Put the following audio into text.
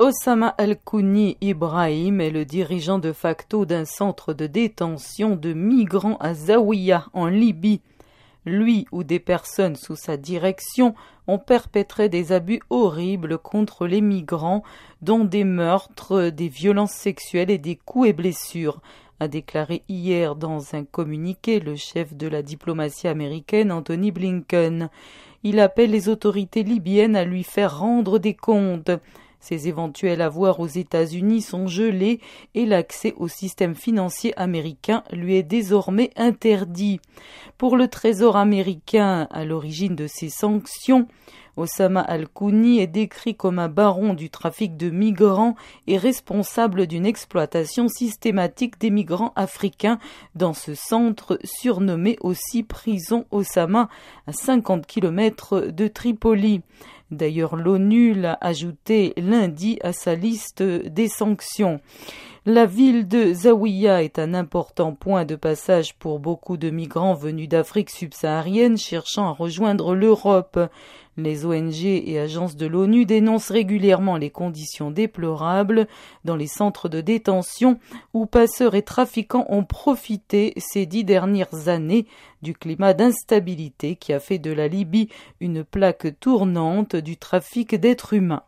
Osama Al-Kouni Ibrahim est le dirigeant de facto d'un centre de détention de migrants à Zawiya en Libye. Lui ou des personnes sous sa direction ont perpétré des abus horribles contre les migrants, dont des meurtres, des violences sexuelles et des coups et blessures, a déclaré hier dans un communiqué le chef de la diplomatie américaine Anthony Blinken. Il appelle les autorités libyennes à lui faire rendre des comptes. Ses éventuels avoirs aux États-Unis sont gelés et l'accès au système financier américain lui est désormais interdit. Pour le Trésor américain, à l'origine de ces sanctions, Osama Al-Kouni est décrit comme un baron du trafic de migrants et responsable d'une exploitation systématique des migrants africains dans ce centre surnommé aussi prison Osama à 50 km de Tripoli. D'ailleurs, l'ONU l'a ajouté lundi à sa liste des sanctions. La ville de Zawiya est un important point de passage pour beaucoup de migrants venus d'Afrique subsaharienne cherchant à rejoindre l'Europe. Les ONG et agences de l'ONU dénoncent régulièrement les conditions déplorables dans les centres de détention où passeurs et trafiquants ont profité ces dix dernières années du climat d'instabilité qui a fait de la Libye une plaque tournante du trafic d'êtres humains.